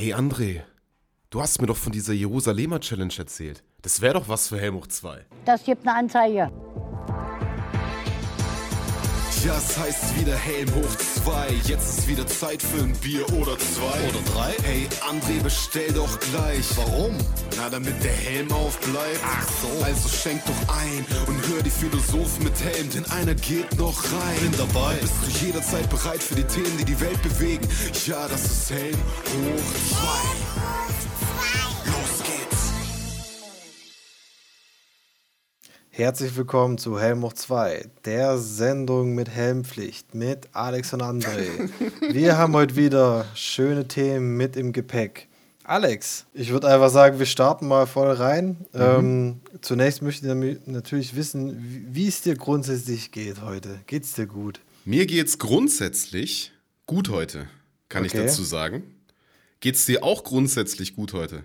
Ey, André, du hast mir doch von dieser Jerusalemer Challenge erzählt. Das wäre doch was für Helmut 2. Das gibt eine Anzeige. Ja, es heißt wieder Helm hoch 2. Jetzt ist wieder Zeit für ein Bier oder zwei. Oder drei? Hey, André, bestell doch gleich. Warum? Na, damit der Helm aufbleibt. Ach so. Also schenk doch ein und hör die Philosophen mit Helm, denn einer geht noch rein. Bin dabei. Bist du jederzeit bereit für die Themen, die die Welt bewegen? Ja, das ist Helm hoch 2. Herzlich willkommen zu Helm hoch 2, der Sendung mit Helmpflicht mit Alex und André. Wir haben heute wieder schöne Themen mit im Gepäck. Alex, ich würde einfach sagen, wir starten mal voll rein. Ähm, zunächst möchte ich natürlich wissen, wie- es dir grundsätzlich geht heute. Geht's dir gut? Mir geht's grundsätzlich gut heute, kann ich Okay. dazu sagen. Geht's dir auch grundsätzlich gut heute?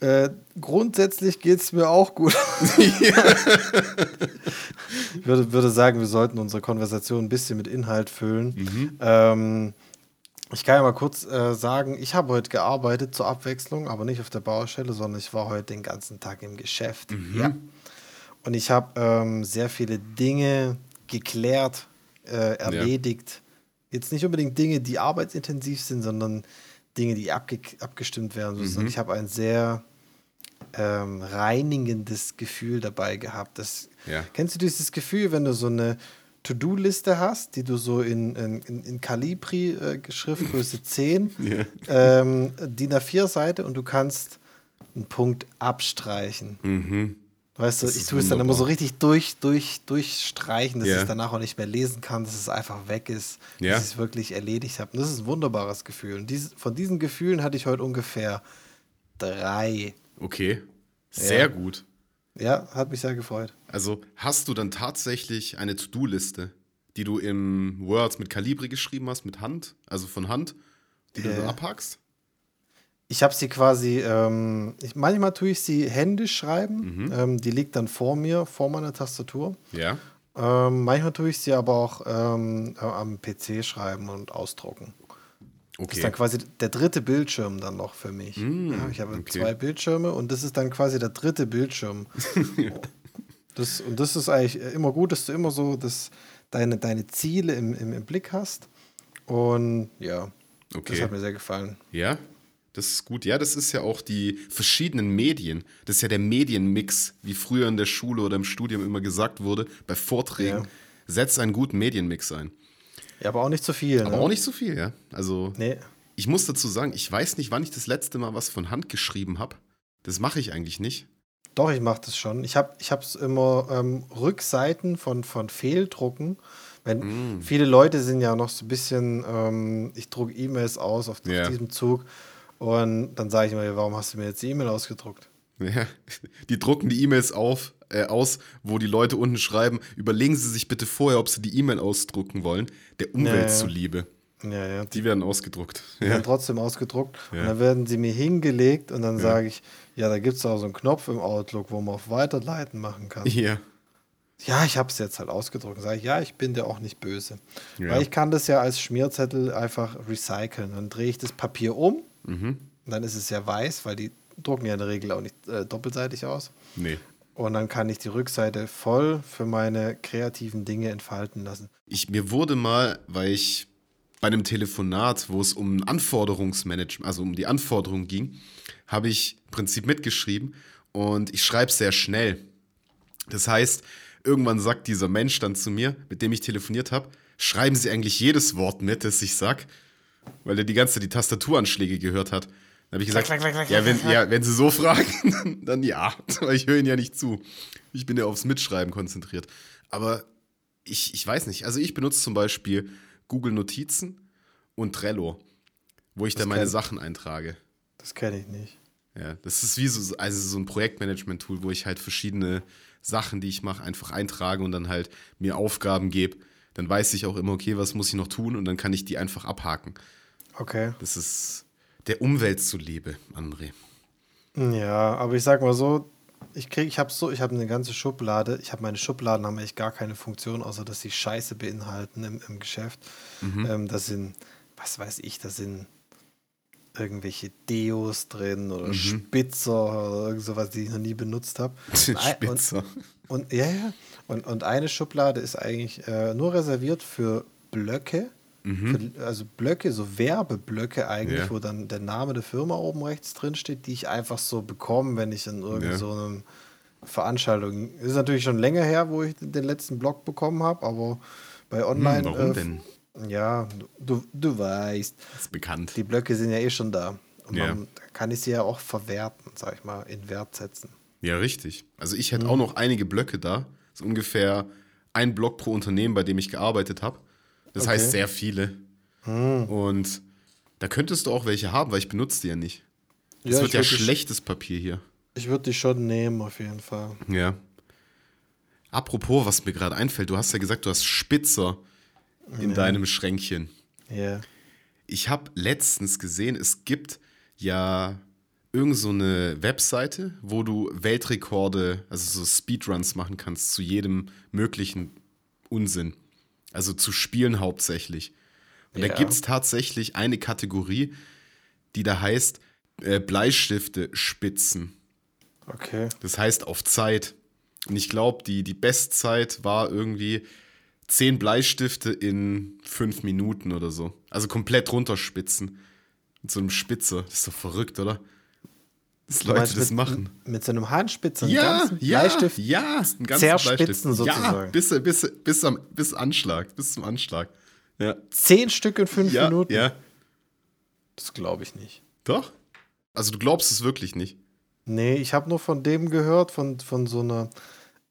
Äh, grundsätzlich geht's mir auch gut. ich würde, würde sagen, wir sollten unsere Konversation ein bisschen mit Inhalt füllen. Ähm, ich kann ja mal kurz äh, sagen, ich habe heute gearbeitet zur Abwechslung, aber nicht auf der Baustelle, sondern ich war heute den ganzen Tag im Geschäft. Ja. Und ich habe ähm, sehr viele Dinge geklärt, äh, erledigt. Jetzt nicht unbedingt Dinge, die arbeitsintensiv sind, sondern Dinge, die abge abgestimmt werden müssen. Und ich habe ein sehr ähm, reinigendes Gefühl dabei gehabt. Das, Ja. Kennst du dieses Gefühl, wenn du so eine To-Do-Liste hast, die du so in, in, in, Calibri äh, Schriftgröße 10, ähm, DIN A4-Seite und du kannst einen Punkt abstreichen. Weißt du, Das ich tue es dann immer so richtig durch, durch, durchstreichen, dass Ja. ich es danach auch nicht mehr lesen kann, dass es einfach weg ist, Ja. dass ich es wirklich erledigt habe. Und das ist ein wunderbares Gefühl. Und dieses, von diesen Gefühlen hatte ich heute ungefähr drei. Okay, sehr Ja. gut. Ja, hat mich sehr gefreut. Also hast du dann tatsächlich eine To-Do-Liste, die du im Word mit Calibri geschrieben hast, mit Hand, also von Hand, die du Ja. dann abhackst? Ich habe sie quasi, ähm, ich, manchmal tue ich sie händisch schreiben. Mhm. Ähm, die liegt dann vor mir, vor meiner Tastatur. Ja. Ähm, manchmal tue ich sie aber auch ähm, äh, am PC schreiben und ausdrucken. Das ist Okay. dann quasi der dritte Bildschirm dann noch für mich. ja, ich habe okay. zwei Bildschirme und das ist dann quasi der dritte Bildschirm. das, und das ist eigentlich immer gut, dass du immer so das, deine, deine Ziele im, im, im Blick hast. Und ja, das Okay. hat mir sehr gefallen. Ja, das ist gut. Ja, das ist ja auch die verschiedenen Medien. Das ist ja der Medienmix, wie früher in der Schule oder im Studium immer gesagt wurde, bei Vorträgen. Ja. Setz einen guten Medienmix ein. Ja, aber auch nicht zu viel. Aber ne? auch nicht so viel, ja. Also, Nee. ich muss dazu sagen, ich weiß nicht, wann ich das letzte Mal was von Hand geschrieben habe. Das mache ich eigentlich nicht. Doch, ich mache das schon. Ich habe es immer ähm, Rückseiten von, von Fehldrucken. Wenn, Viele Leute sind ja noch so ein bisschen, ähm, ich drucke E-Mails aus auf, Ja. auf diesem Zug und dann sage ich mir, warum hast du mir jetzt die E-Mail ausgedruckt? Ja. Die drucken die E-Mails auf, äh, aus, wo die Leute unten schreiben, überlegen Sie sich bitte vorher, ob Sie die E-Mail ausdrucken wollen. Der Umwelt Ja, ja. zuliebe. Ja, ja. Die Die werden ausgedruckt. werden trotzdem ausgedruckt Ja. und dann werden sie mir hingelegt und dann sage ich, ja, da gibt es auch so einen Knopf im Outlook, wo man auf Weiterleiten machen kann. Ja. Ja, ich habe es jetzt halt ausgedruckt. Sage ich, ja, ich bin dir auch nicht böse. Ja. Weil ich kann das ja als Schmierzettel einfach recyceln. Dann drehe ich das Papier um Mhm. dann ist es ja weiß, weil die drucken ja in der Regel auch nicht äh, doppelseitig aus. Nee. Und dann kann ich die Rückseite voll für meine kreativen Dinge entfalten lassen. Ich, mir wurde mal, weil ich bei einem Telefonat, wo es um Anforderungsmanagement, also um die Anforderungen ging, habe ich im Prinzip mitgeschrieben und ich schreibe sehr schnell. Das heißt, irgendwann sagt dieser Mensch dann zu mir, mit dem ich telefoniert habe, schreiben Sie eigentlich jedes Wort mit, das ich sag, weil er die ganze Zeit die Tastaturanschläge gehört hat. Dann habe ich gesagt, ja, wenn, ja, wenn Sie so fragen, dann ja, weil ich höre Ihnen ja nicht zu. Ich bin ja aufs Mitschreiben konzentriert. Aber ich, ich weiß nicht. Also ich benutze zum Beispiel Google Notizen und Trello, wo ich dann meine kenn- Sachen eintrage. Das kenne ich nicht. Ja, das ist wie so, also so ein Projektmanagement-Tool, wo ich halt verschiedene Sachen, die ich mache, einfach eintrage und dann halt mir Aufgaben gebe. Dann weiß ich auch immer, okay, was muss ich noch tun und dann kann ich die einfach abhaken. Okay. Das ist der Umwelt zuliebe, André. Ja, aber ich sag mal so, ich krieg, ich habe so, ich habe eine ganze Schublade. Ich habe meine Schubladen haben echt gar keine Funktion, außer dass sie Scheiße beinhalten im, im Geschäft. Ähm, das sind, was weiß ich, das sind irgendwelche Deos drin oder Mhm. Spitzer oder irgend sowas, die ich noch nie benutzt habe. Spitzer. Und, und ja, ja. Und, und eine Schublade ist eigentlich äh, nur reserviert für Blöcke. Für, also Blöcke, so Werbeblöcke eigentlich, Ja. wo dann der Name der Firma oben rechts drin steht, die ich einfach so bekomme, wenn ich in irgendeiner Ja. so Veranstaltung. Ist natürlich schon länger her, wo ich den letzten Blog bekommen habe, aber bei Online. Hm, warum äh, denn? Ja, du, du weißt, Das ist bekannt. die Blöcke sind ja eh schon da. Und Ja. man kann ich sie ja auch verwerten, sag ich mal, in Wert setzen. Ja, richtig. Also ich hätte auch noch einige Blöcke da. So ungefähr ein Block pro Unternehmen, bei dem ich gearbeitet habe. Das Okay. heißt sehr viele. Und da könntest du auch welche haben, weil ich benutze die ja nicht. Das Ja, wird ja schlechtes Papier hier. Ich würde die schon nehmen, auf jeden Fall. Ja. Apropos, was mir gerade einfällt, du hast ja gesagt, du hast Spitzer in deinem Schränkchen. Ja. Ich habe letztens gesehen, es gibt ja irgend so eine Webseite, wo du Weltrekorde, also so Speedruns machen kannst zu jedem möglichen Unsinn. Also zu Spielen hauptsächlich. Und Ja. da gibt es tatsächlich eine Kategorie, die da heißt äh, Bleistifte spitzen. Okay. Das heißt auf Zeit. Und ich glaube, die, die Bestzeit war irgendwie zehn Bleistifte in fünf Minuten oder so. Also komplett runterspitzen. Mit so einem Spitzer. Das ist doch verrückt, oder? Dass Leute meinst das mit, machen. Mit so einem Handspitzer, einen Ja, ganzen ja, Bleistift. ja, einen ganzen zerspitzen Bleistift. Ja, sozusagen. bis, bis, bis, am, bis Anschlag, bis zum Anschlag. Ja, Zehn Stück in fünf ja, Minuten. ja. Das glaube ich nicht. Doch? Also du glaubst es wirklich nicht. Nee, ich habe nur von dem gehört, von, von so einer,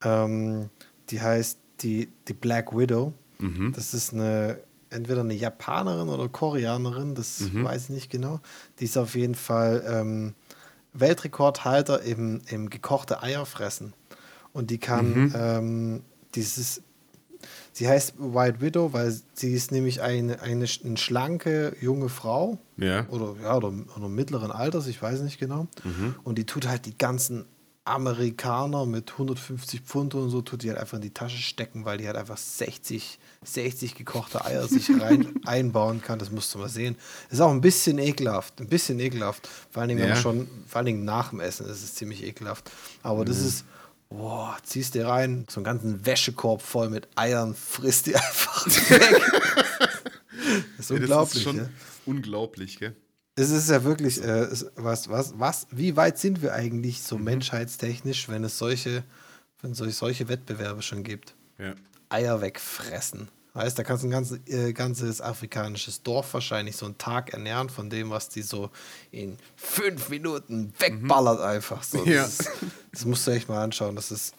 ähm, die heißt die, die Black Widow. Mhm. Das ist eine, entweder eine Japanerin oder Koreanerin, das Mhm. weiß ich nicht genau. Die ist auf jeden Fall ähm, Weltrekordhalter im, im gekochte Eier fressen. Und die kann Mhm. ähm, dieses, sie heißt White Widow, weil sie ist nämlich eine, eine, eine schlanke junge Frau Ja. oder ja oder, oder mittleren Alters, ich weiß nicht genau. Und die tut halt die ganzen Amerikaner mit 150 Pfund und so, tut die halt einfach in die Tasche stecken, weil die halt einfach 60, 60 gekochte Eier sich rein einbauen kann. Das musst du mal sehen. Ist auch ein bisschen ekelhaft, ein bisschen ekelhaft. Vor allen Dingen, Ja. schon, vor allen Dingen nach dem Essen ist es ziemlich ekelhaft. Aber das ist, boah, ziehst dir rein, so einen ganzen Wäschekorb voll mit Eiern, frisst die einfach weg. das ist Ja, unglaublich. Das ist schon ja. unglaublich, gell? Es ist ja wirklich, äh, was, was, was, wie weit sind wir eigentlich Mhm. so menschheitstechnisch, wenn es solche, wenn es solche- Wettbewerbe schon gibt? Ja. Eier wegfressen. Heißt, da kannst du ein ganzes, äh, ganzes afrikanisches Dorf wahrscheinlich so einen Tag ernähren von dem, was die so in fünf Minuten wegballert einfach. So, das, Ja. ist, das musst du echt mal anschauen. Das ist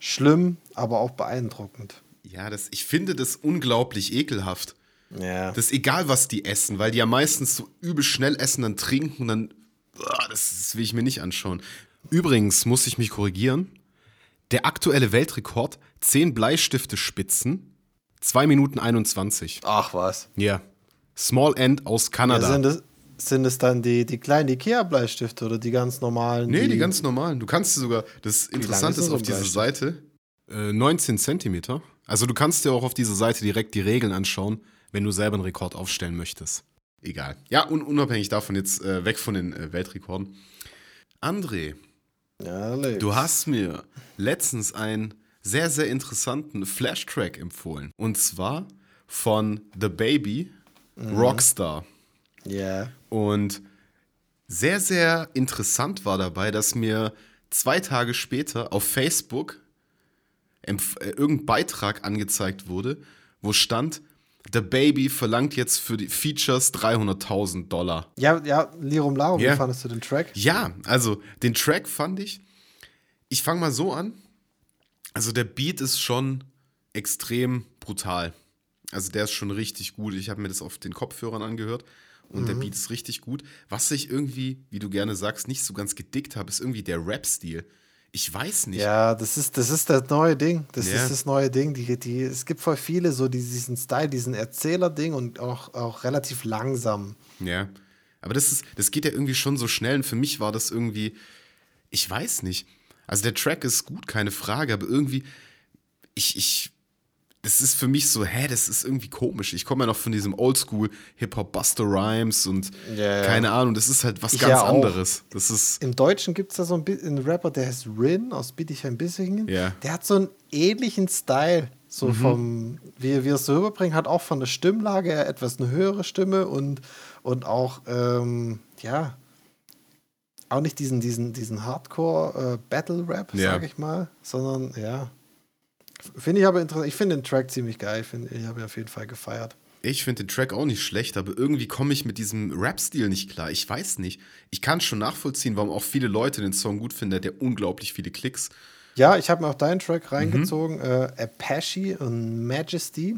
schlimm, aber auch beeindruckend. Ja, das, ich finde das unglaublich ekelhaft. Ja. Das ist egal, was die essen, weil die ja meistens so übel schnell essen, dann trinken und dann. Uah, Das, will ich mir nicht anschauen. Übrigens muss ich mich korrigieren. Der aktuelle Weltrekord: 10 Bleistifte spitzen, 2 Minuten 21. Ach was. Ja. Small End aus Ja, Kanada. sind, es, sind es dann die, die kleinen Ikea-Bleistifte oder die ganz normalen? nee, die ganz normalen. Du kannst sogar, das Interessante ist so auf ein dieser? Seite, äh, 19 Zentimeter. Also du kannst dir auch auf dieser Seite direkt die Regeln anschauen, wenn du selber einen Rekord aufstellen möchtest. Egal. Ja, und unabhängig davon jetzt äh, weg von den äh, Weltrekorden. André, Ja, du hast mir letztens einen sehr, sehr interessanten Flash-Track empfohlen. Und zwar von The Baby, Rockstar. Ja. Und sehr, sehr interessant war dabei, dass mir zwei Tage später auf Facebook äh, irgendein Beitrag angezeigt wurde, wo stand, The Baby verlangt jetzt für die Features 300.000 Dollar. Ja, ja, Lirum Larum, Ja. wie fandest du den Track? Ja, also den Track fand ich, ich fange mal so an. Also der Beat ist schon extrem brutal. Also der ist schon richtig gut. Ich habe mir das auf den Kopfhörern angehört und der Beat ist richtig gut. Was ich irgendwie, wie du gerne sagst, nicht so ganz gedickt habe, ist irgendwie der Rap-Stil. Ich weiß nicht. Ja, das ist, das ist das neue Ding. Das Ja. ist das neue Ding. Die, die, es gibt voll viele so die, diesen Style, diesen Erzähler-Ding und auch, auch relativ langsam. Ja. Aber das ist, das geht ja irgendwie schon so schnell und für mich war das irgendwie, ich weiß nicht. Also der Track ist gut, keine Frage, aber irgendwie, ich, ich, das ist für mich so, hä, das ist irgendwie komisch. Ich komme ja noch von diesem Oldschool Hip-Hop Buster Rhymes und ja. keine Ahnung, das ist halt was Ich ganz ja anderes. Das ist, Im Deutschen gibt es da so einen Rapper, der heißt Rin aus Bietigheim-Bissingen. Ja. Der hat so einen ähnlichen Style. So vom, wie, wie er es so rüberbringt, hat auch von der Stimmlage her etwas eine höhere Stimme und, und auch, ähm, ja, auch nicht diesen, diesen, diesen Hardcore-Battle-Rap, Ja. sag ich mal, sondern ja. Finde ich aber interessant. Ich finde den Track ziemlich geil. Ich, finde- ich habe ihn auf jeden Fall gefeiert. ich finde den Track auch nicht schlecht, aber irgendwie komme ich mit diesem Rap-Stil nicht klar. Ich weiß nicht. Ich kann schon nachvollziehen, warum auch viele Leute den Song gut finden. Der hat unglaublich viele Klicks. Ja, ich habe mir auch deinen Track reingezogen, äh, Apache und Majesty.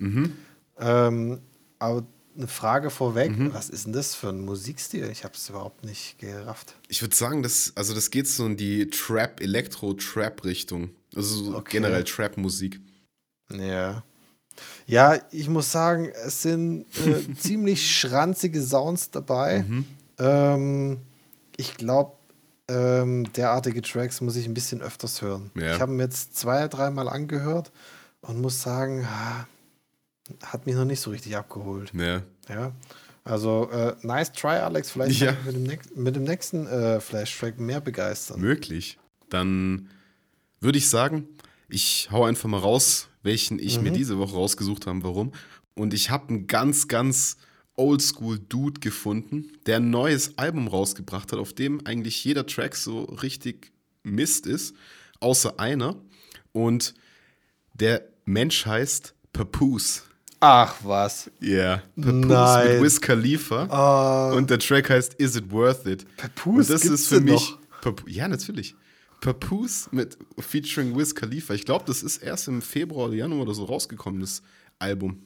Ähm, aber eine Frage vorweg, was ist denn das für ein Musikstil? Ich habe es überhaupt nicht gerafft. Ich würde sagen, das, also das geht so in die Trap, Elektro-Trap-Richtung. Also so Okay. generell Trap-Musik. Ja. Ja, ich muss sagen, es sind äh, ziemlich schranzige Sounds dabei. Ähm, ich glaube, ähm, derartige Tracks muss ich ein bisschen öfters hören. Ja. Ich habe ihn jetzt zwei, dreimal angehört und muss sagen, ah, hat mich noch nicht so richtig abgeholt. Ja. Ja. Also, äh, nice try, Alex. Vielleicht Ja. mit dem, nächsten- mit dem nächsten äh, Flash-Track mehr begeistern. Möglich. Dann würde ich sagen, ich hau einfach mal raus, welchen ich mir diese Woche rausgesucht habe, warum. Und ich habe einen ganz, ganz Oldschool-Dude gefunden, der ein neues Album rausgebracht hat, auf dem eigentlich jeder Track so richtig Mist ist, außer einer. Und der Mensch heißt Papoose. Ach, was. Ja, Papoose Nein. mit Wiz Khalifa. Ah. Und der Track heißt Is It Worth It? Papoose Und das ist für mich. ja, natürlich. Papoose mit featuring Wiz Khalifa. Ich glaube, das ist erst im Februar oder Januar oder so rausgekommen, das Album,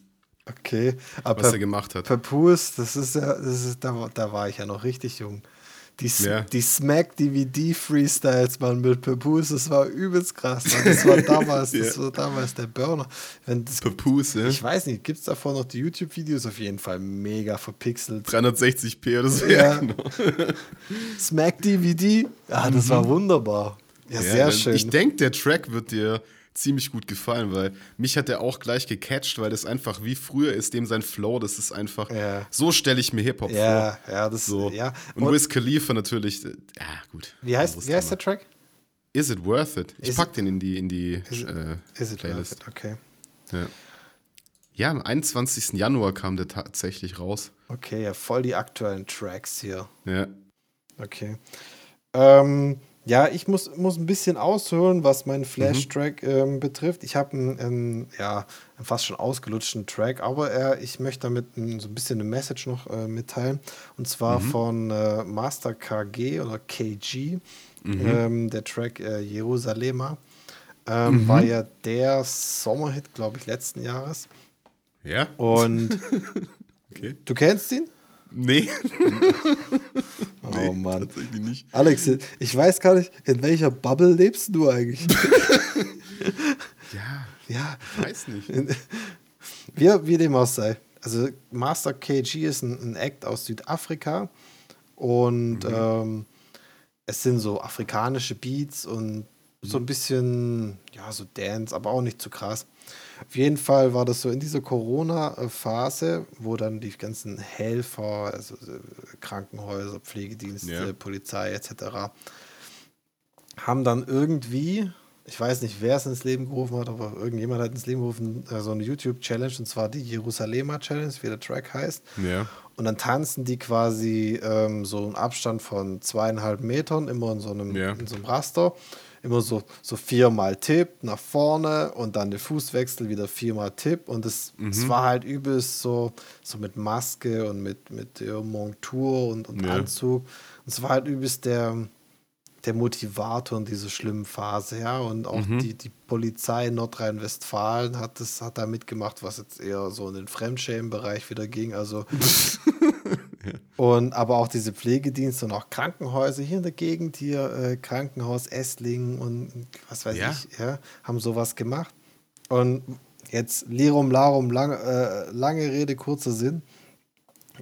Okay. Aber was er gemacht hat. Papoose, das ist ja, das ist, da, da war ich ja noch richtig jung. Die, Ja. die Smack DVD Freestyles, man, mit Papoose, das war übelst krass. Mann. Das war damals, das Ja. war damals der Burner. Wenn das, Papoose, ja. ich weiß nicht, gibt es davor noch die YouTube-Videos? Auf jeden Fall mega verpixelt. 360p oder so. Ja. genau. Smack DVD, ah, das war wunderbar. Ja, sehr schön. Ich denke, der Track wird dir ziemlich gut gefallen, weil mich hat er auch gleich gecatcht, weil das einfach wie früher ist, dem sein Flow, das ist einfach, Ja. so stelle ich mir Hip-Hop ja, vor. ja, das So. ja. Und, Und Wiz Khalifa natürlich, äh, ja gut. wie heißt, wie heißt der. Track? Is it worth it? Ich Is pack den in die, in die Is it- äh, Is it Playlist. worth it? Okay. Ja. ja, am 21. Januar kam der tatsächlich raus. Okay, ja, voll die aktuellen Tracks hier. Ja. Okay. Ähm, ja, ich muss, muss ein bisschen ausholen, was meinen Flash-Track ähm, betrifft. Ich habe einen, ähm, ja, einen fast schon ausgelutschten Track, aber äh, ich möchte damit ein, so ein bisschen eine Message noch äh, mitteilen. Und zwar von äh, Master KG oder KG. Ähm, der Track äh, Jerusalema. Ähm, War ja der Sommerhit, glaube ich, letzten Jahres. Ja? Und Okay. du kennst ihn? Nee. Oh Mann. Tatsächlich nicht. Alex, ich weiß gar nicht, in welcher Bubble lebst du eigentlich? Ja, ja, weiß nicht. wie, wie dem auch sei. Also Master KG ist ein, ein Act aus Südafrika und ähm, es sind so afrikanische Beats und so ein bisschen, ja, so Dance, aber auch nicht zu krass. Auf jeden Fall war das so in dieser Corona-Phase, wo dann die ganzen Helfer, also äh, Krankenhäuser, Pflegedienste, Ja. Polizei etc., haben dann irgendwie, ich weiß nicht, wer es ins Leben gerufen hat, aber irgendjemand hat ins Leben gerufen, äh, so eine YouTube-Challenge, und zwar die Jerusalemer Challenge, wie der Track heißt. Ja. Und dann tanzen die quasi ähm, so einen Abstand von zweieinhalb Metern, immer in so einem, Ja. in so einem Raster. Immer so, so viermal Tipp nach vorne und dann der Fußwechsel wieder viermal Tipp. Und es es war halt übelst so, so mit Maske und mit, mit der Montur und, und Ja. Anzug. Und es war halt übelst der, der Motivator in dieser schlimmen Phase, ja. Und auch die, die Polizei in Nordrhein-Westfalen hat das, hat da mitgemacht, was jetzt eher so in den Fremdschämen-Bereich wieder ging. Also und aber auch diese Pflegedienste und auch Krankenhäuser hier in der Gegend, hier äh, Krankenhaus Esslingen und was weiß Ja. ich, ja, haben sowas gemacht. Und jetzt Lirum Larum, lang, äh, lange Rede, kurzer Sinn.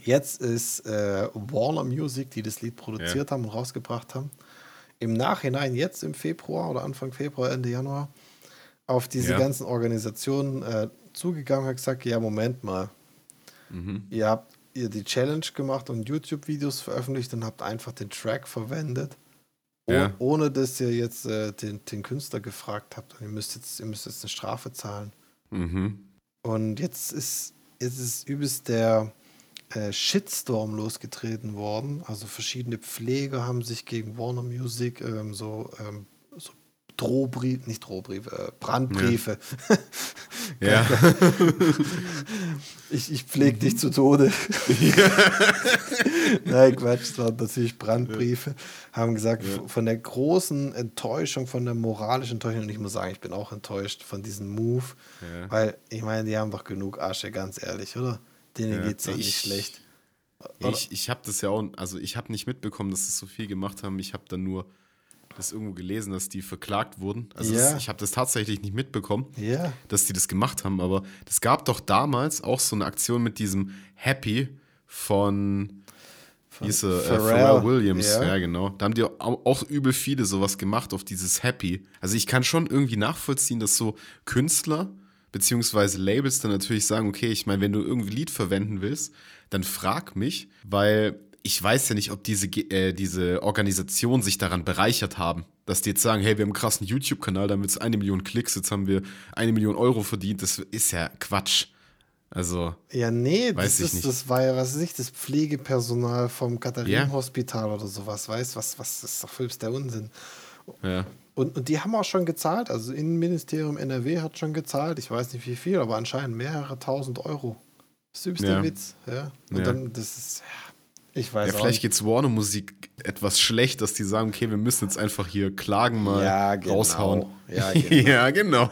Jetzt ist äh, Warner Music, die das Lied produziert haben und rausgebracht haben, im Nachhinein, jetzt im Februar oder Anfang Februar, Ende Januar, auf diese Ja. ganzen Organisationen äh, zugegangen und hat gesagt, ja, Moment mal. Mhm. Ihr habt ihr die Challenge gemacht und YouTube-Videos veröffentlicht und habt einfach den Track verwendet. Oh, Ja. Ohne dass ihr jetzt äh, den, den Künstler gefragt habt. Und ihr müsst jetzt, ihr müsst jetzt eine Strafe zahlen. Mhm. Und jetzt ist, jetzt ist übelst der äh, Shitstorm losgetreten worden. Also verschiedene Pfleger haben sich gegen Warner Music ähm, so, ähm, so Drohbriefe, nicht Drohbriefe, äh, Brandbriefe. Ja. Ich, ich pflege dich zu Tode. Nein, Quatsch, es waren natürlich Brandbriefe. Haben gesagt, Ja. von der großen Enttäuschung, von der moralischen Enttäuschung, und ich muss sagen, ich bin auch enttäuscht von diesem Move, Ja. weil ich meine, die haben doch genug Asche, ganz ehrlich, oder? Denen Ja. geht's doch nicht Ich- schlecht. Ich, ich habe das ja auch, also ich habe nicht mitbekommen, dass es so viel gemacht haben. Ich habe dann nur das irgendwo gelesen, dass die verklagt wurden. Also Ja. es, ich habe das tatsächlich nicht mitbekommen, Ja. dass die das gemacht haben. Aber es gab doch damals auch so eine Aktion mit diesem Happy von, von hieß er, Pharrell. Pharrell, Pharrell Williams. Ja. Ja. genau. Da haben die auch, auch übel viele sowas gemacht auf dieses Happy. Also ich kann schon irgendwie nachvollziehen, dass so Künstler beziehungsweise Labels dann natürlich sagen, okay, ich meine, wenn du irgendwie Lied verwenden willst, dann frag mich, weil ich weiß ja nicht, ob diese, äh, diese Organisation sich daran bereichert haben. Dass die jetzt sagen, hey, wir haben einen krassen YouTube-Kanal, da haben wir jetzt eine Million Klicks, jetzt haben wir eine Million Euro verdient. Das ist ja Quatsch. Also, Ja, nee, das, ist, nicht. das war ja, was weiß ich, das Pflegepersonal vom Katharinenhospital oder sowas, weißt was, was ist doch selbst der Unsinn. ja. Und, und die haben auch schon gezahlt, also Innenministerium NRW hat schon gezahlt, ich weiß nicht wie viel, aber anscheinend mehrere tausend Euro. Das ist übelst der Ja. Witz, ja. Und Ja. dann, das ist, ja, ich weiß Ja, auch vielleicht geht es Warner Musik etwas schlecht, dass die sagen, okay, wir müssen jetzt einfach hier Klagen mal Ja, genau. raushauen. Ja, genau. ja, genau.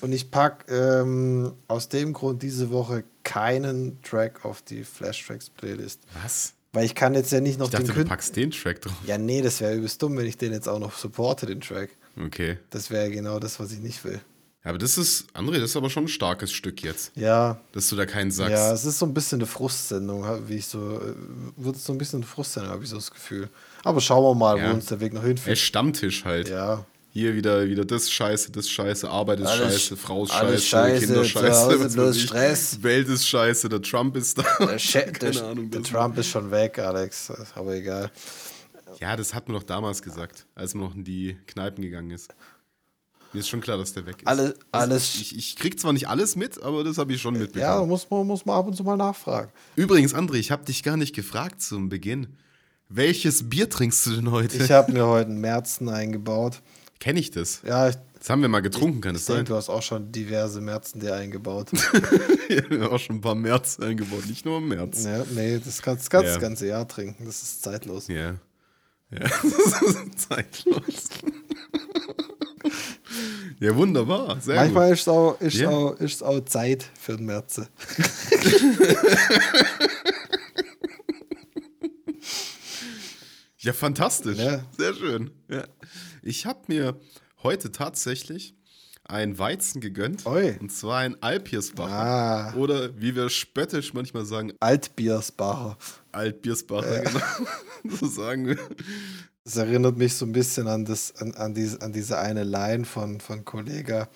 Und ich pack ähm, aus dem Grund diese Woche keinen Track auf die Flash Tracks Playlist. Was? Weil ich kann jetzt ja nicht noch Ich dachte, den du Kün- packst den Track drauf. Ja, nee, das wäre übelst dumm, wenn ich den jetzt auch noch supporte, den Track. Okay. Das wäre genau das, was ich nicht will. Ja, aber das ist, André, das ist aber schon ein starkes Stück jetzt, Ja, dass du da keinen sagst. ja, es ist so ein bisschen eine Frustsendung, wie ich so, äh, wird so ein bisschen eine Frustsendung, habe ich so das Gefühl. Aber schauen wir mal, Ja. wo uns der Weg noch Ey, hinführt. Stammtisch halt. Ja, Hier wieder, wieder das Scheiße, das Scheiße, Arbeit ist Alles- Scheiße, Frau ist Scheiße, Scheiße, Kinder Scheiße, bloß. Stress. Welt ist Scheiße, der Trump ist da. der, Che- der, Keine Ahnung. der Trump ist schon weg, Alex, aber egal. Ja, das hat man doch damals gesagt, als man noch in die Kneipen gegangen ist. Mir ist schon klar, dass der weg ist. Alle- Also alles- Ich, ich krieg zwar nicht alles mit, aber das habe ich schon Ja, mitbekommen. muss man, muss man ab und zu mal nachfragen. Übrigens, André, ich habe dich gar nicht gefragt zum Beginn. Welches Bier trinkst du denn heute? Ich habe mir heute einen Märzen eingebaut. Kenne ich das? Ja, ich, Das haben wir mal getrunken, kann ich es denke, sein? du hast auch schon diverse Märzen dir eingebaut. Wir haben auch schon ein paar März eingebaut, nicht nur im März. ja, nee, das kannst, kannst Ja. das ganze Jahr trinken. Das ist zeitlos. Ja. Ja, das ist zeitlos. Ja, wunderbar. Sehr Manchmal gut. ist es auch, ist Ja. auch, ist auch Zeit für den Märze. Ja, fantastisch. Ja. Sehr schön. Ja. Ich habe mir heute tatsächlich ein Weizen gegönnt. Oi. Und zwar ein Alpiersbacher. Ah. Oder wie wir spöttisch manchmal sagen, Altbiersbacher. Altbiersbacher, genau. so sagen wir. Das erinnert mich so ein bisschen an, das, an, an, diese, an diese eine Line von, von Kollega.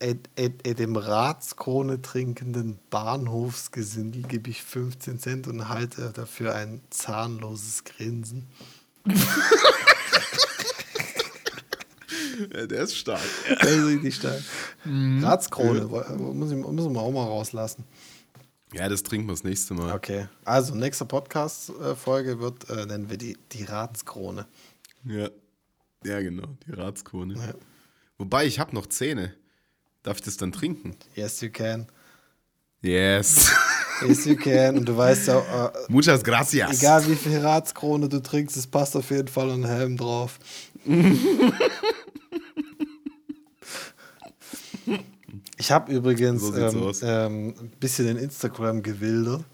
Et, et, et dem Ratskrone trinkenden Bahnhofsgesindel gebe ich 15 Cent und halte dafür ein zahnloses Grinsen. Ja, der ist stark. Das ist richtig stark. Mhm. Ratskrone, muss ich, müssen wir auch mal rauslassen. Ja, das trinken wir das nächste Mal. Okay, also nächste Podcast-Folge wird, äh, nennen wir die, die Ratskrone. Ja. Ja, genau, die Ratskrone. Ja. Wobei, ich habe noch Zähne. Darf ich das dann trinken? Yes, you can. Yes. Yes, you can. Und du weißt ja, äh, Muchas gracias. egal wie viel Ratskrone du trinkst, es passt auf jeden Fall ein Helm drauf. Ich habe übrigens So ähm, ähm, ein bisschen in Instagram gewildert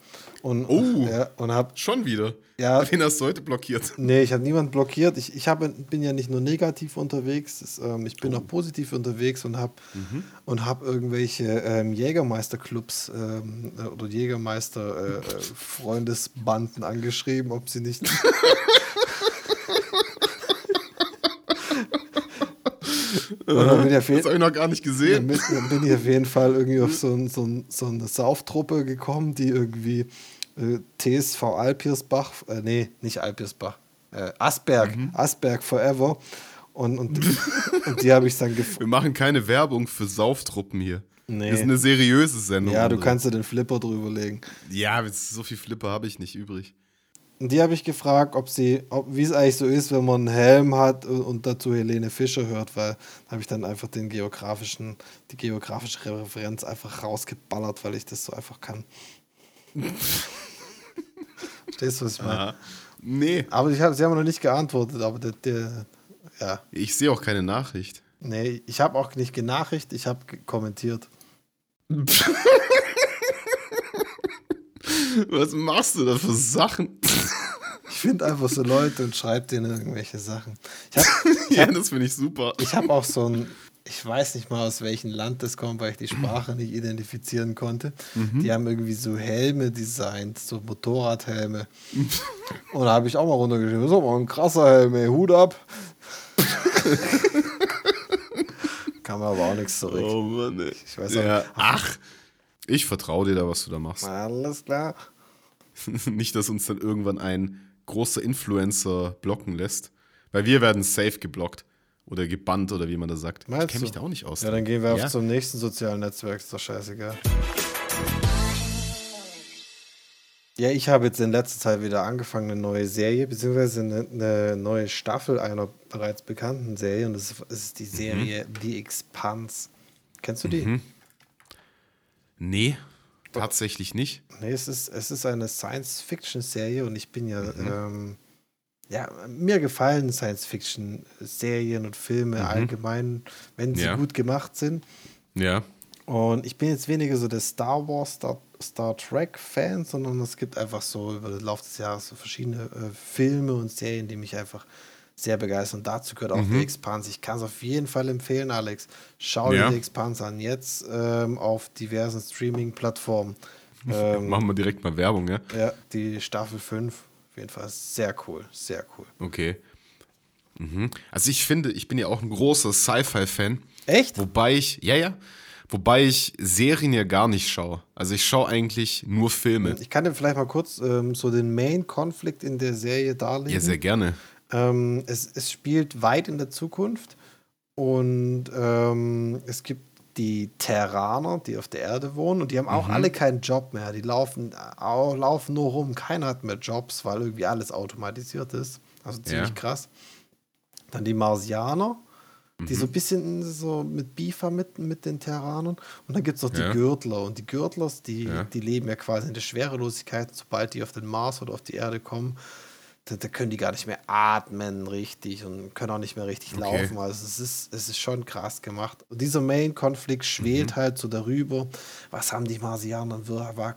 und, Oh. ja, und habe Schon wieder. Ja. Wen hast du heute blockiert? Nee, ich habe niemanden blockiert. Ich, ich hab, bin ja nicht nur negativ unterwegs, das, ähm, ich bin auch positiv unterwegs und habe und hab irgendwelche ähm, Jägermeisterclubs ähm, äh, oder Jägermeister äh, äh, angeschrieben, ob sie nicht. Und dann bin ich auf Das jeden habe ich noch gar nicht dann gesehen. bin, dann bin ich auf jeden Fall irgendwie auf so, ein, so, ein, so eine Sauftruppe gekommen, die irgendwie äh, TSV Alpirsbach, äh, nee, nicht Alpirsbach, äh, Asberg, Mhm. Asberg Forever. Und, und, und die habe ich dann gefunden. Wir machen keine Werbung für Sauftruppen hier. Nee. Wir sind eine seriöse Sendung. Ja, du kannst dir den Flipper drüber legen. Ja, so viel Flipper habe ich nicht übrig. Und die habe ich gefragt, ob sie, ob, wie es eigentlich so ist, wenn man einen Helm hat und, und dazu Helene Fischer hört, weil da habe ich dann einfach den geografischen, die geografische Referenz einfach rausgeballert, weil ich das so einfach kann. Verstehst du, was ich meine? Aha. Nee, Aber ich hab, sie haben noch nicht geantwortet, aber der, der ja, ich sehe auch keine Nachricht. nee, ich habe auch nicht genachrichtet, ich habe kommentiert. Was machst du da für Sachen? Ich finde einfach so Leute und schreibe denen irgendwelche Sachen. Ich habe ja, das finde ich super. Ich habe auch so ein, ich weiß nicht mal aus welchem Land das kommt, weil ich die Sprache nicht identifizieren konnte. Die haben irgendwie so Helme designt, so Motorradhelme. Und da habe ich auch mal runtergeschrieben, aber ein krasser Helm, ey, Hut ab. Kam mir aber auch nichts zurück. Oh Mann, ey. Ich weiß ja. auch- Ach, ich vertraue dir da, was du da machst. Alles klar. Nicht, dass uns dann irgendwann ein großer Influencer blocken lässt. Weil wir werden safe geblockt. Oder gebannt, oder wie man das sagt. Meinst ich kenne mich da auch nicht aus. Ja, dann gehen wir Ja. auf zum nächsten sozialen Netzwerk, ist doch scheißegal. Ja, ich habe jetzt in letzter Zeit wieder angefangen, eine neue Serie, beziehungsweise eine, eine neue Staffel einer bereits bekannten Serie. Und das ist, die Serie The Expanse. Kennst du die? Nee, tatsächlich nicht. Nee, es ist, es ist eine Science-Fiction-Serie und ich bin ja, ähm, ja, mir gefallen Science-Fiction-Serien und Filme allgemein, wenn sie Ja. gut gemacht sind. Ja. Und ich bin jetzt weniger so der Star Wars, Star, Star Trek-Fan, sondern es gibt einfach so über den Lauf des Jahres so verschiedene äh, Filme und Serien, die mich einfach sehr begeistern. Und dazu gehört auch Mhm. The Expanse. Ich kann es auf jeden Fall empfehlen, Alex. Schau dir Ja. The Expanse an. Jetzt ähm, auf diversen Streaming-Plattformen. Ähm, Machen wir direkt mal Werbung, ja? ja, die Staffel 5. Auf jeden Fall sehr cool. Sehr cool. Okay. Mhm. Also ich finde, ich bin ja auch ein großer Sci-Fi-Fan. Echt? Wobei ich, ja, ja, wobei ich Serien ja gar nicht schaue. Also ich schaue eigentlich nur Filme. Ich kann dir vielleicht mal kurz ähm, so den Main-Konflikt in der Serie darlegen. Ja, sehr gerne. Ähm, es, es spielt weit in der Zukunft und ähm, es gibt die Terraner, die auf der Erde wohnen und die haben Mhm. auch alle keinen Job mehr. Die laufen, au, laufen nur rum. Keiner hat mehr Jobs, weil irgendwie alles automatisiert ist. Also ziemlich Ja. krass. Dann die Marsianer, Mhm. die so ein bisschen so mit haben mit, mit den Terranern. Und dann gibt es noch Ja. die Gürtler. Und die Gürtlers, die, Ja. die leben ja quasi in der Schwerelosigkeit. Sobald die auf den Mars oder auf die Erde kommen, da, da können die gar nicht mehr atmen richtig und können auch nicht mehr richtig Okay. laufen. Also es ist, es ist schon krass gemacht. Und dieser Main-Konflikt schwelt Mhm. halt so darüber. Was haben die Marsianer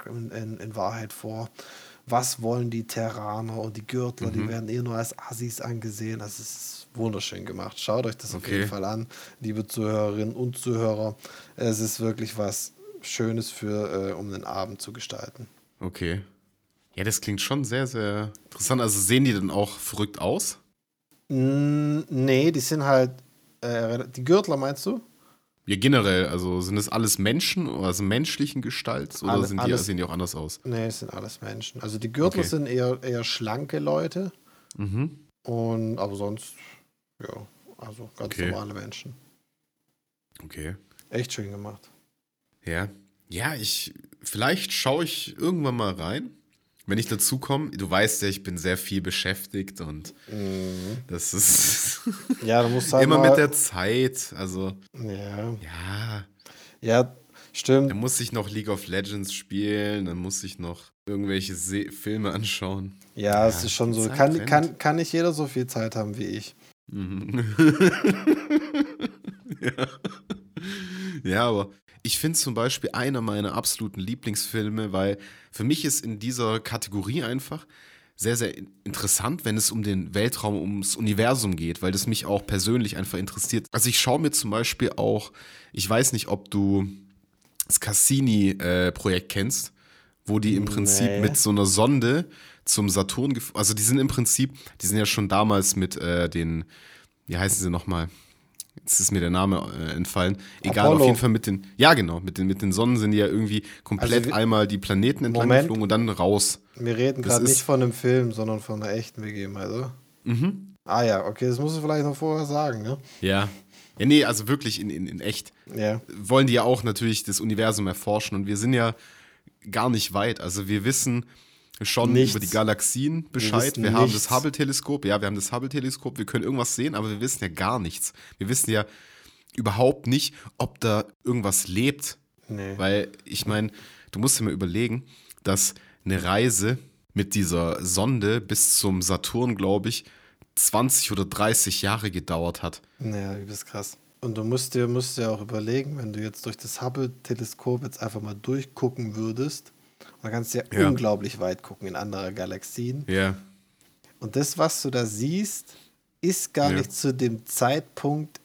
in, in, in, Wahrheit vor? Was wollen die Terraner und die Gürtler? Mhm. Die werden eher nur als Assis angesehen. Also es ist wunderschön gemacht. Schaut euch das auf Okay. jeden Fall an, liebe Zuhörerinnen und Zuhörer. Es ist wirklich was Schönes für, äh, um den Abend zu gestalten. Okay. Ja, das klingt schon sehr, sehr interessant. Also sehen die dann auch verrückt aus? Mm, nee, die sind halt. Äh, die Gürtler meinst du? Ja, generell, also sind das alles Menschen, also menschlichen Gestalts oder Alle- sind die, alles- sehen die auch anders aus? Nee, es sind alles Menschen. Also die Gürtler Okay. sind eher, eher schlanke Leute. Mhm. Und aber sonst, ja, also ganz Okay. normale Menschen. Okay. Echt schön gemacht. Ja. Ja, ich, vielleicht schaue ich irgendwann mal rein. Wenn ich dazu komme, du weißt ja, ich bin sehr viel beschäftigt und das ist Ja, du musst halt immer mit der Zeit. Also, Ja, ja, ja, stimmt. dann muss ich noch League of Legends spielen, dann muss ich noch irgendwelche Se Filme anschauen. Ja, es ist schon so. Kann, kann, kann nicht jeder so viel Zeit haben wie ich. ja. ja, aber ich finde zum Beispiel einer meiner absoluten Lieblingsfilme, weil für mich ist in dieser Kategorie einfach sehr, sehr in- interessant, wenn es um den Weltraum, ums Universum geht, weil das mich auch persönlich einfach interessiert. Also ich schaue mir zum Beispiel auch, ich weiß nicht, ob du das Cassini-Projekt kennst, wo die im Prinzip Nee. mit so einer Sonde zum Saturn, also die sind im Prinzip, die sind ja schon damals mit äh, den, wie heißen sie nochmal? Jetzt ist mir der Name äh, entfallen. Egal, Apollo. auf jeden Fall mit den. Ja, genau, mit den, mit den Sonnen sind die ja irgendwie komplett Also einmal die Planeten entlang Moment. geflogen und dann raus. Wir reden gerade nicht von einem Film, sondern von einer echten Begebenheit, oder? Mhm. Ah ja, okay, das musst du vielleicht noch vorher sagen, ne? Ja. Ja, nee, also wirklich in, in, in echt. Ja. Wollen die ja auch natürlich das Universum erforschen und wir sind ja gar nicht weit. Also wir wissen schon Nichts. über die Galaxien Bescheid. wissen Wir, haben das Hubble-Teleskop. Ja, wir haben das Hubble-Teleskop. Wir können irgendwas sehen, aber wir wissen ja gar nichts. Wir wissen ja überhaupt nicht, ob da irgendwas lebt. Nee. Weil ich meine, du musst dir mal überlegen, dass eine Reise mit dieser Sonde bis zum Saturn, glaube ich, 20 oder 30 Jahre gedauert hat. Naja, übelst krass. Und du musst dir, musst dir auch überlegen, wenn du jetzt durch das Hubble-Teleskop jetzt einfach mal durchgucken würdest, dann kannst du ja, Ja. unglaublich weit gucken in andere Galaxien. Ja. Und das, was du da siehst, ist gar Ja. nicht zu dem Zeitpunkt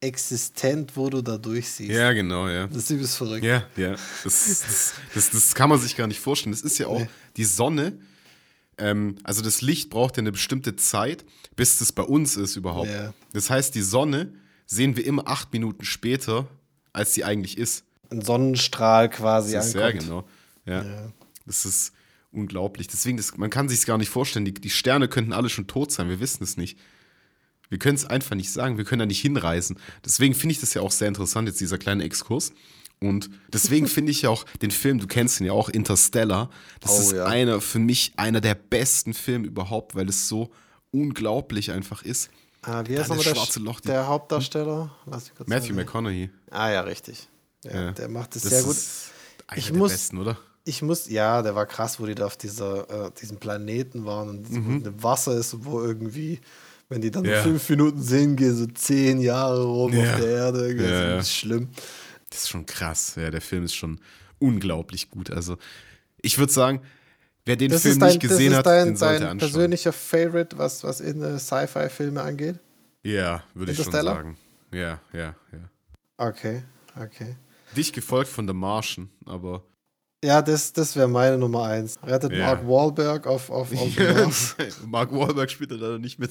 existent, wo du da durchsiehst. Ja, genau, ja. Das ist übelst verrückt. Ja, ja. Das, das, das, das kann man sich gar nicht vorstellen. Das ist ja auch Nee. die Sonne. Ähm, also das Licht braucht ja eine bestimmte Zeit, bis das bei uns ist überhaupt. Ja. Das heißt, die Sonne sehen wir immer acht Minuten später, als sie eigentlich ist. Ein Sonnenstrahl quasi Das ist ja genau. Ja. Ja. Das ist unglaublich. Deswegen, das, man kann sich es gar nicht vorstellen. Die, die Sterne könnten alle schon tot sein. Wir wissen es nicht. Wir können es einfach nicht sagen. Wir können da nicht hinreisen. Deswegen finde ich das ja auch sehr interessant, jetzt dieser kleine Exkurs. Und deswegen finde ich ja auch den Film, du kennst ihn ja auch, Interstellar. Das Oh, ist ja. einer, für mich einer der besten Filme überhaupt, weil es so unglaublich einfach ist. Ah, wie heißt nochmal das der, schwarze Loch, der Hauptdarsteller? Mich kurz Matthew mal- McConaughey. Ah ja, richtig. Ja, Ja. Der macht es sehr gut. ist einer Ich der muss- besten, oder? Ich muss, ja, der war krass, wo die da auf dieser, äh, diesem Planeten waren und mhm. im Wasser ist, wo irgendwie, wenn die dann Ja. fünf Minuten sehen, gehen so zehn Jahre rum Ja. auf der Erde. Das ja. ist schlimm. Das ist schon krass. Ja, der Film ist schon unglaublich gut. Also, ich würde sagen, wer den Das Film dein, nicht gesehen hat, dein, den sollte dein anschauen. persönlicher Favorite, was, was in äh, Sci-Fi-Filme angeht? Ja, würde ich schon sagen. Ja, ja, ja. Okay, okay. Dich gefolgt von The Martian, aber. Ja, das, das wäre meine Nummer eins. Rettet Ja. Mark Wahlberg auf, auf, auf Mars. Mark Wahlberg spielt da leider nicht mit.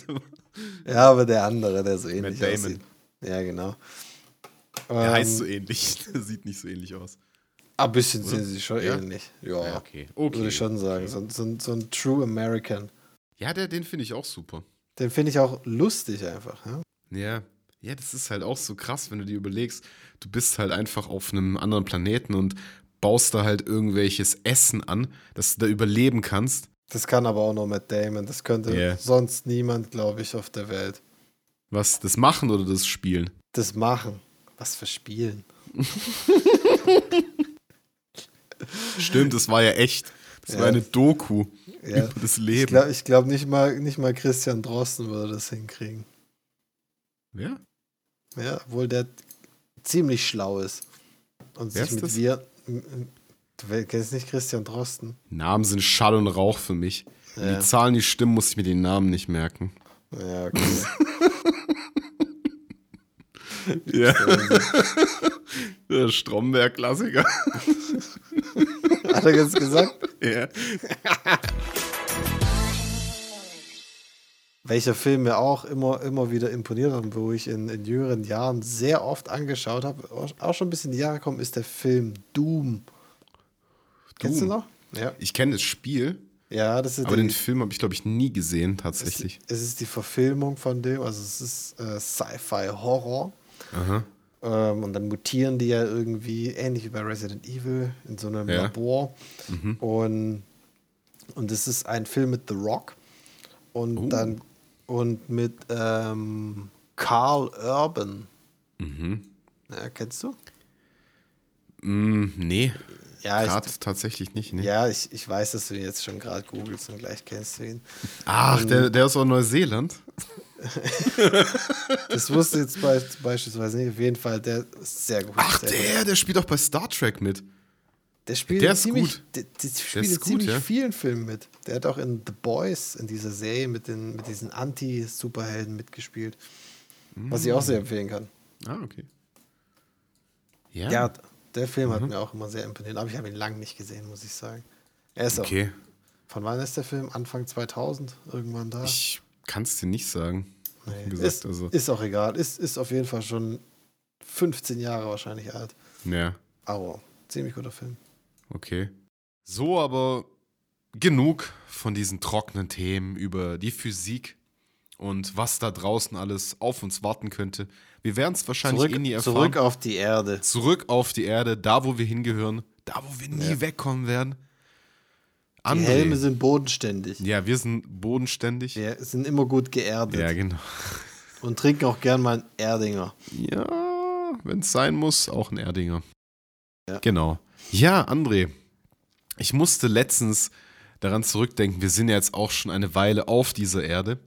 Ja, aber der andere, der so ähnlich Damon. aussieht. Ja, genau. Er Ähm, heißt so ähnlich. Der sieht nicht so ähnlich aus. Ein bisschen sind sie schon Ja? ähnlich. Ja, Ja, okay. okay. würde ich schon sagen. So, so, ein- so ein True American. Ja, der, den finde ich auch super. Den finde ich auch lustig einfach. Ja? Ja. Ja, das ist halt auch so krass, wenn du dir überlegst, du bist halt einfach auf einem anderen Planeten und baust da halt irgendwelches Essen an, dass du da überleben kannst. Das kann aber auch noch Matt Damon. Das könnte Ja. sonst niemand, glaube ich, auf der Welt. Was, das Machen oder das Spielen? Das machen. Was für Spielen. Stimmt, das war ja echt. Das Ja. war eine Doku Ja. über das Ich Leben. glaube, ich glaub nicht, mal, nicht mal Christian Drosten würde das hinkriegen. ja? Ja, obwohl der ziemlich schlau ist. Und Wer sich mit das? wir. Du kennst nicht Christian Drosten? Namen sind Schall und Rauch für mich. Ja. die Zahlen nicht stimmen, muss ich mir den Namen nicht merken. Ja, okay. Ja. Der Stromberg-Klassiker. Hat er jetzt gesagt? Ja. Welcher Film mir auch immer, immer wieder imponiert hat, und wo ich in, in jüngeren Jahren sehr oft angeschaut habe, auch schon ein bisschen in die Jahre gekommen, ist der Film Doom. Kennst du Doom. noch? Ja. Ich kenne das Spiel, Ja, das ist aber die, den Film habe ich, glaube ich, nie gesehen, es, tatsächlich. es ist die Verfilmung von dem, also es ist äh, Sci-Fi-Horror. Ähm, und dann mutieren die ja irgendwie, ähnlich wie bei Resident Evil, in so einem Ja. Mhm. Labor. Und, und es ist ein Film mit The Rock. Und Oh. dann und mit ähm, Carl Urban. Mhm. Ja, kennst du? Mm, nee, Ja, gerade ich, tatsächlich nicht. Nee. ja ich, ich weiß, dass du ihn jetzt schon gerade googelst und gleich kennst du ihn. Ach, der, der ist aus Neuseeland. Das wusste ich jetzt be beispielsweise nicht. Auf jeden Fall, der ist sehr gut. Ach, gut. der, der spielt auch bei Star Trek mit. Der spielt Der ist ziemlich, gut. Der, der spielt ist in gut, ziemlich ja. vielen Filmen mit. Der hat auch in The Boys, in dieser Serie mit, den, mit diesen Anti-Superhelden mitgespielt. Was ich auch sehr empfehlen kann. Ah, okay. Ja, Ja, der Film Mhm. hat mir auch immer sehr imponiert, aber ich habe ihn lange nicht gesehen, muss ich sagen. Er ist okay. auch. Von wann ist der Film? Anfang 2000? Irgendwann da? Ich kann es dir nicht sagen. Nee, gesagt. ist, also, ist auch egal. Ist, ist auf jeden Fall schon 15 Jahre wahrscheinlich alt. ja, Aber ziemlich guter Film. Okay. So, aber genug von diesen trockenen Themen über die Physik und was da draußen alles auf uns warten könnte. Wir werden es wahrscheinlich Zurück, eh nie erfahren. zurück auf die Erde. zurück auf die Erde, da wo wir hingehören, da wo wir nie wegkommen werden. Die André. Helme sind bodenständig. ja, wir sind bodenständig. Wir sind immer gut geerdet. Ja, genau. Und trinken auch gern mal einen Erdinger. Ja, wenn es sein muss, auch ein Erdinger. Ja. Genau. Ja, André, ich musste letztens daran zurückdenken, wir sind ja jetzt auch schon eine Weile auf dieser Erde.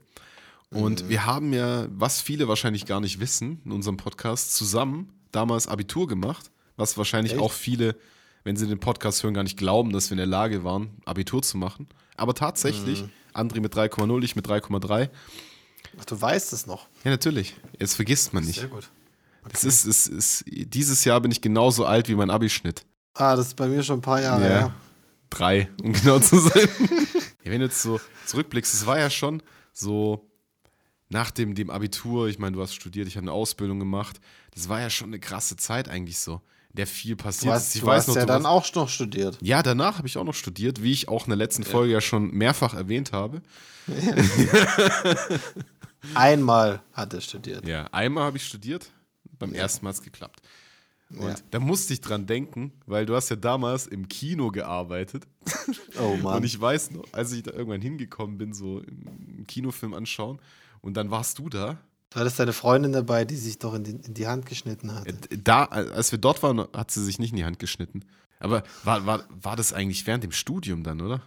Und Mhm. wir haben ja, was viele wahrscheinlich gar nicht wissen, in unserem Podcast zusammen damals Abitur gemacht, was wahrscheinlich Echt? auch viele, wenn sie den Podcast hören, gar nicht glauben, dass wir in der Lage waren, Abitur zu machen. Aber tatsächlich, Mhm. André mit 3,0, ich mit 3,3. Ach, du weißt es noch. Ja, natürlich. Jetzt vergisst man nicht. Sehr gut. Es ist, es ist, dieses Jahr bin ich genauso alt wie mein Abischnitt. Ah, das ist bei mir schon ein paar Jahre Ja. her. Drei, um genau zu sein. ja, wenn du jetzt so zurückblickst, es war ja schon so nach dem, dem Abitur, ich meine, du hast studiert, ich habe eine Ausbildung gemacht, das war ja schon eine krasse Zeit eigentlich so, in der viel Du passiert hast, ist. Ich du weiß hast noch, ja du dann auch noch studiert. Ja, danach habe ich auch noch studiert, wie ich auch in der letzten Folge ja schon mehrfach erwähnt habe. Einmal hat er studiert. Ja, einmal habe ich studiert, beim ersten Mal hat es geklappt. Und Ja. da musste ich dran denken, weil du hast ja damals im Kino gearbeitet. Oh Mann. Und ich weiß noch, als ich da irgendwann hingekommen bin, so im Kinofilm anschauen, und dann warst du da. Du hattest deine Freundin dabei, die sich doch in die, in die Hand geschnitten hat. Äh, Da, als wir dort waren, hat sie sich nicht in die Hand geschnitten. Aber war, war, war das eigentlich während dem Studium dann, oder?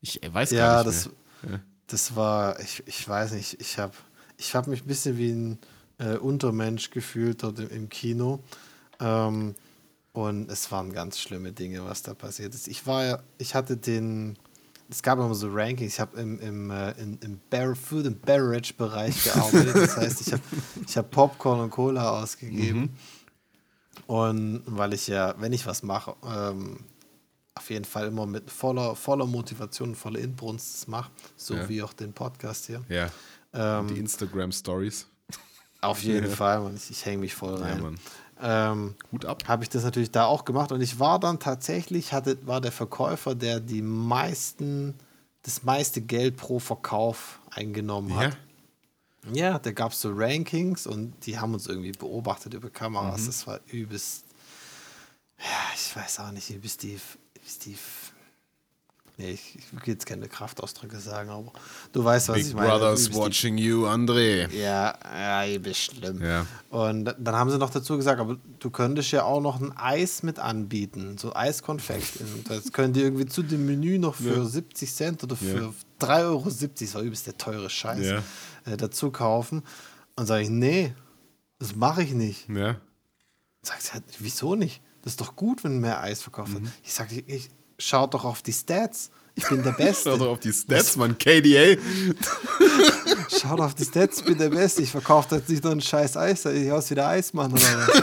Ich äh, weiß Ja, gar das, nicht mehr. das war, ich, ich weiß nicht, ich habe ich hab mich ein bisschen wie ein äh, Untermensch gefühlt dort im, im Kino. Ähm, und es waren ganz schlimme Dinge, was da passiert ist. Ich war ja, ich hatte den, es gab immer so Rankings, ich habe im, im, äh, in, im Bar Food and Beverage Bereich gearbeitet. Das heißt, ich habe ich hab Popcorn und Cola ausgegeben. Und weil ich ja, wenn ich was mache, ähm, auf jeden Fall immer mit voller, voller Motivation, voller Inbrunst mache, so Ja. wie auch den Podcast hier. Ja, Ähm, die Instagram-Stories. auf jeden Ja. Fall, Mann. Ich, ich hänge mich voll Ja, rein. Mann. Ähm, Hut ab. habe ich das natürlich da auch gemacht und ich war dann tatsächlich, hatte, war der Verkäufer, der die meisten, das meiste Geld pro Verkauf eingenommen Ja, hat. Ja, da gab es so Rankings und die haben uns irgendwie beobachtet über Kameras. Mhm. Das war übelst, ja, ich weiß auch nicht, übelst die, übelst die nee, ich, ich will jetzt keine Kraftausdrücke sagen, aber du weißt, was Big ich meine. Brother's Übelst die- watching you, André. ja, ja, übelst schlimm. Ja. Und dann haben sie noch dazu gesagt, aber du könntest ja auch noch ein Eis mit anbieten, so Eiskonfekt. Das könnt ihr irgendwie zu dem Menü noch für Ja. 70 Cent oder für Ja. 3,70 Euro, das war übelst der teure Scheiß, Ja. äh, dazu kaufen. Und sage ich, nee, das mache ich nicht. Ja. Sagt sie, wieso nicht? Das ist doch gut, wenn mehr Eis verkauft Mhm. wird. Ich sage, ich, ich schaut doch auf die Stats. Ich bin der Beste. Schau doch auf die Stats, Mann. KDA. Schaut auf die Stats, ich bin der Beste. Ich verkaufe jetzt nicht nur ein scheiß Eis, ich aus wie der Eismann oder was?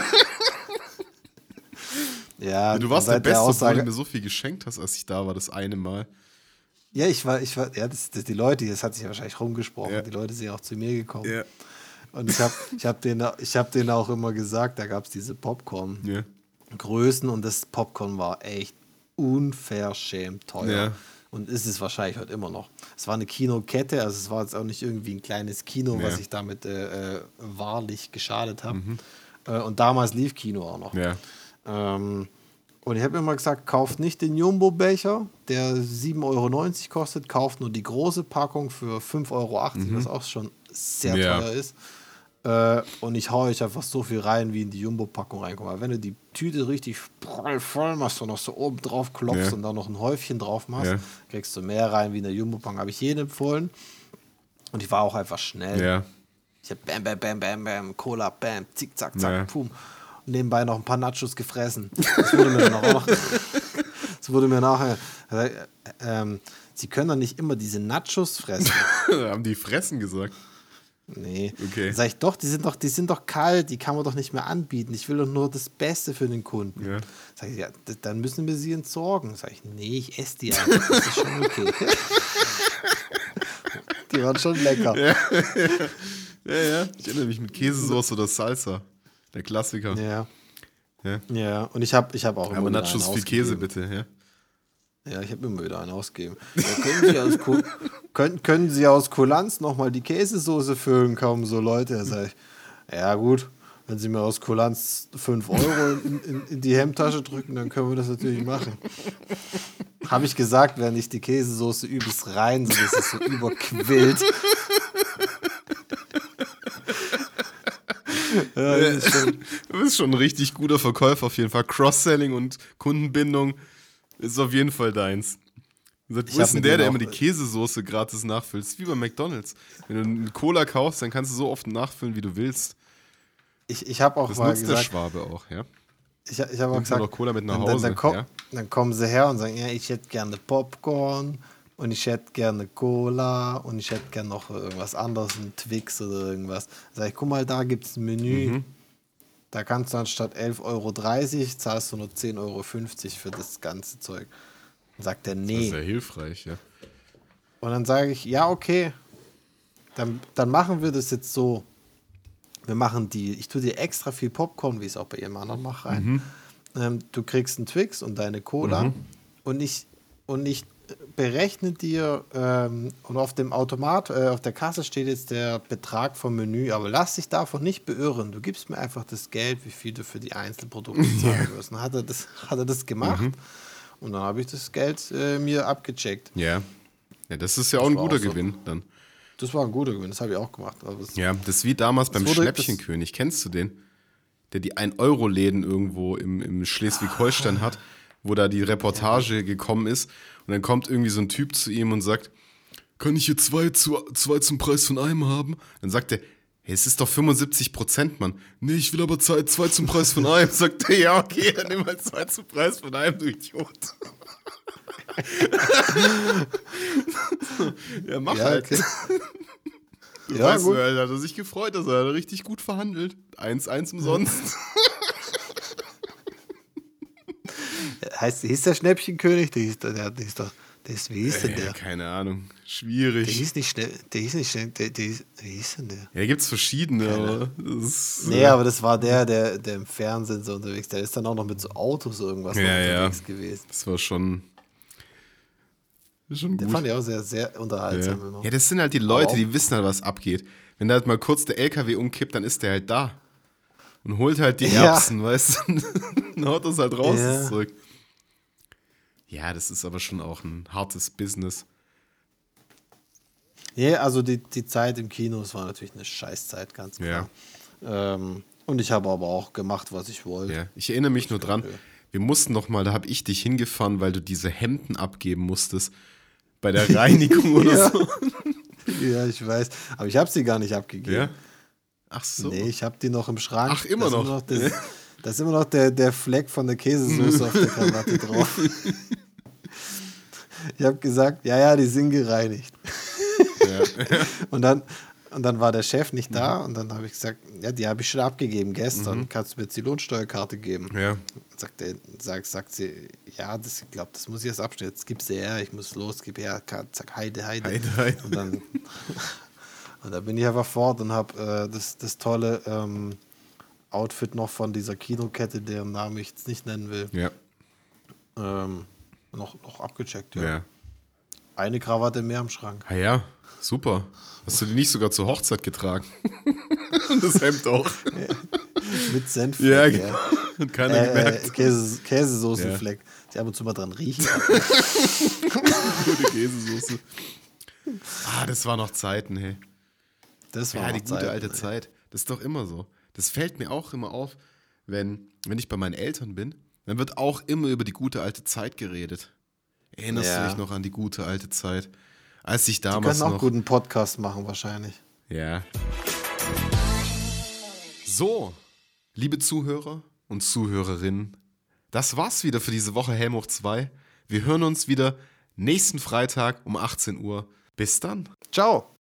ja, Du warst der Beste, Aussage, du mir so viel geschenkt hast, als ich da war, das eine Mal. Ja, ich war, ich war, ja, das, das, die Leute, das hat sich wahrscheinlich rumgesprochen. Ja. Die Leute sind ja auch zu mir gekommen. Ja. Und ich habe ich hab denen, ich hab denen auch immer gesagt, da gab es diese Popcorn-Größen Ja. und das Popcorn war echt unverschämt teuer. Ja. Und ist es wahrscheinlich heute immer noch. Es war eine Kinokette, also es war jetzt auch nicht irgendwie ein kleines Kino, was Ja. ich damit äh, äh, wahrlich geschadet habe. Äh, und damals lief Kino auch noch. Mhm. Ja. Ähm, und ich habe immer gesagt, kauft nicht den Jumbo-Becher, der 7,90 Euro kostet, kauft nur die große Packung für 5,80 Euro, was auch schon sehr Mhm. Teuer ist. Äh, und ich hau euch einfach so viel rein, wie in die Jumbo-Packung reinkommt. Aber wenn du die Tüte richtig voll machst und noch so oben drauf klopfst Ja. und dann noch ein Häufchen drauf machst, Ja. kriegst du mehr rein wie in der Jumbo-Packung. Habe ich jedem empfohlen. Und ich war auch einfach schnell. Ja. Ich hab bam, bam, bam, bam, bam, Cola, bam, zick, zack, zack, Ja. pum. Und nebenbei noch ein paar Nachos gefressen. Das wurde mir dann auch noch. Das wurde mir nachher. äh, ähm, Sie können doch nicht immer diese Nachos fressen. Haben die Fressen gesagt. Nee. Okay. Sag ich doch, die sind doch, die sind doch kalt, die kann man doch nicht mehr anbieten. Ich will doch nur das Beste für den Kunden. Ja. Sag ich, ja, dann müssen wir sie entsorgen. Sag ich, nee, ich esse die einfach. Das ist schon okay. die waren schon lecker. Ja, ja. Ich erinnere mich mit Käsesoße oder Salsa. Der Klassiker. Ja. Ja. Ja, und ich habe ich hab auch Aber wieder Nachos viel Käse, bitte, ja. Ja, ich habe immer wieder einen ausgegeben. Können, Sie aus Ku- können, können Sie aus Kulanz nochmal die Käsesoße füllen, kommen so Leute. Da sag ich, ja gut, wenn Sie mir aus Kulanz 5 Euro in, in, in die Hemdtasche drücken, dann können wir das natürlich machen. Habe ich gesagt, während ich die Käsesoße übelst rein, so dass es so überquillt. ja, Du bist schon ein richtig guter Verkäufer auf jeden Fall. Cross-Selling und Kundenbindung ist auf jeden Fall deins. Sagt, Wo ist denn der, der immer die Käsesoße gratis nachfüllt? Das ist wie bei McDonalds. Wenn du eine Cola kaufst, dann kannst du so oft nachfüllen, wie du willst. ich ich habe auch Das mal nutzt der gesagt, Schwabe auch, ja? Ich, ich habe auch gesagt, noch Cola mit nach dann, dann, Hause, dann, komm, ja? dann kommen sie her und sagen, ja, ich hätte gerne Popcorn und ich hätte gerne Cola und ich hätte gerne noch irgendwas anderes, ein Twix oder irgendwas. Sag ich, guck mal, da gibt es ein Menü. Mhm. Da kannst du anstatt 11,30 Euro zahlst du nur 10,50 Euro für das ganze Zeug. Dann sagt er, Das nee. ist ja hilfreich, ja. Und dann sage ich, ja, okay, dann, dann machen wir das jetzt so. Wir machen die, ich tue dir extra viel Popcorn, wie ich es auch bei jedem anderen mache, rein. Ähm, du kriegst einen Twix und deine Cola und ich, und ich berechne dir ähm, und auf dem Automat, äh, auf der Kasse steht jetzt der Betrag vom Menü, aber lass dich davon nicht beirren. Du gibst mir einfach das Geld, wie viel du für die Einzelprodukte zahlen wirst. Und hat er das, hat er das gemacht und dann habe ich das Geld äh, mir abgecheckt. Ja. Ja, das ist ja auch ein guter auch so. Gewinn dann. Das war ein guter Gewinn, das habe ich auch gemacht. Aber es- Ja, das ist wie damals beim Schnäppchenkönig. Kennst du den? Der die 1-Euro-Läden irgendwo im, im Schleswig-Holstein hat, wo da die Reportage gekommen ist. Und dann kommt irgendwie so ein Typ zu ihm und sagt, kann ich hier zwei, zu, zwei zum Preis von einem haben? Dann sagt er, hey, es ist doch 75 Prozent, Mann. Nee, ich will aber zwei, zwei zum Preis von einem. Sagt er, ja, okay, dann nimm halt zwei zum Preis von einem, du Idiot. ja, mach Ja, halt. okay. Du Ja, weißt, gut. er hat er sich gefreut, dass er richtig gut verhandelt. 1-1 umsonst. Heißt, hieß der Schnäppchenkönig? Der hieß, der, der, der hieß doch, der ist, wie hieß denn Ja, der? keine Ahnung. Der Schwierig. hieß nicht schnell, der hieß nicht schnell, der, der, wie hieß denn der? Ja, gibt es verschiedene, aber das ist, Nee, aber das war der, der, der im Fernsehen so unterwegs, der ist dann auch noch mit so Autos irgendwas Ja, noch ja. unterwegs gewesen. das war schon, schon Den gut. fand ich auch sehr, sehr unterhaltsam. Ja. immer. ja, das sind halt die Leute, die wissen halt, was abgeht. Wenn da halt mal kurz der LKW umkippt, dann ist der halt da. Und holt halt die Ja. Erbsen, weißt du? Dann haut das halt raus, Ja. das Zeug. Ja, das ist aber schon auch ein hartes Business. Ja, also die, die Zeit im Kino, es war natürlich eine Scheißzeit, ganz klar. Ähm, und ich habe aber auch gemacht, was ich wollte. Ja, ich erinnere mich nur dran, wir mussten noch mal, da habe ich dich hingefahren, weil du diese Hemden abgeben musstest bei der Reinigung oder Ja. so. Ja, ich weiß. Aber ich habe sie gar nicht abgegeben. Ja? Ach so. Nee, ich habe die noch im Schrank. Ach, immer Da ist noch. das, da ist immer noch der, der Fleck von der Käsesoße auf der Krawatte drauf. Ich habe gesagt, ja, ja, die sind gereinigt. und, dann, und dann war der Chef nicht da und dann habe ich gesagt, ja, die habe ich schon abgegeben gestern. Kannst du mir jetzt die Lohnsteuerkarte geben? Ja. Sagt, er, sagt, sagt sie, ja, das, ich glaube, das muss ich jetzt abstellen. Jetzt gib sie her, ich muss los, gib her. Zack, Heide, Heide. Heide, Heide. Und dann, und dann bin ich einfach fort und habe äh, das, das tolle ähm, Outfit noch von dieser Kinokette, deren Namen ich jetzt nicht nennen will, Ja. ähm, noch, noch abgecheckt. Ja. Ja. Eine Krawatte mehr im Schrank. Ah ja, super. Hast du die nicht sogar zur Hochzeit getragen? Und das Hemd auch. Mit Senf. Ja, genau. Hat keiner Äh, gemerkt. äh, Käse, Käsesoßenfleck. Die ab und zu mal dran riechen. Gute Käsesoße. Ah, das war noch Zeiten, hey. Das war Ja, die gute Zeiten, alte ey. Zeit. Das ist doch immer so. Das fällt mir auch immer auf, wenn, wenn ich bei meinen Eltern bin, dann wird auch immer über die gute alte Zeit geredet. Erinnerst Ja. du dich noch an die gute alte Zeit? Als ich Die damals können auch noch. guten Podcast machen, wahrscheinlich. Ja. So, liebe Zuhörer und Zuhörerinnen, das war's wieder für diese Woche Helm hoch 2. Wir hören uns wieder nächsten Freitag um 18 Uhr. Bis dann. Ciao.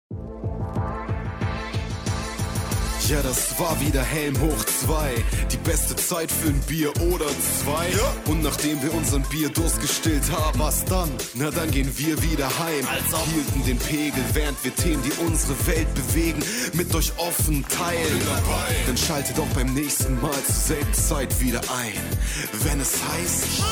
Ja, das war wieder Helm hoch zwei. Die beste Zeit für ein Bier oder zwei. Ja. Und nachdem wir unseren Bierdurst gestillt haben, was dann? Na, dann gehen wir wieder heim. Also. Hielten den Pegel, während wir Themen, die unsere Welt bewegen, mit euch offen teilen. Dann schaltet auch beim nächsten Mal zur selben Zeit wieder ein. Wenn es heißt.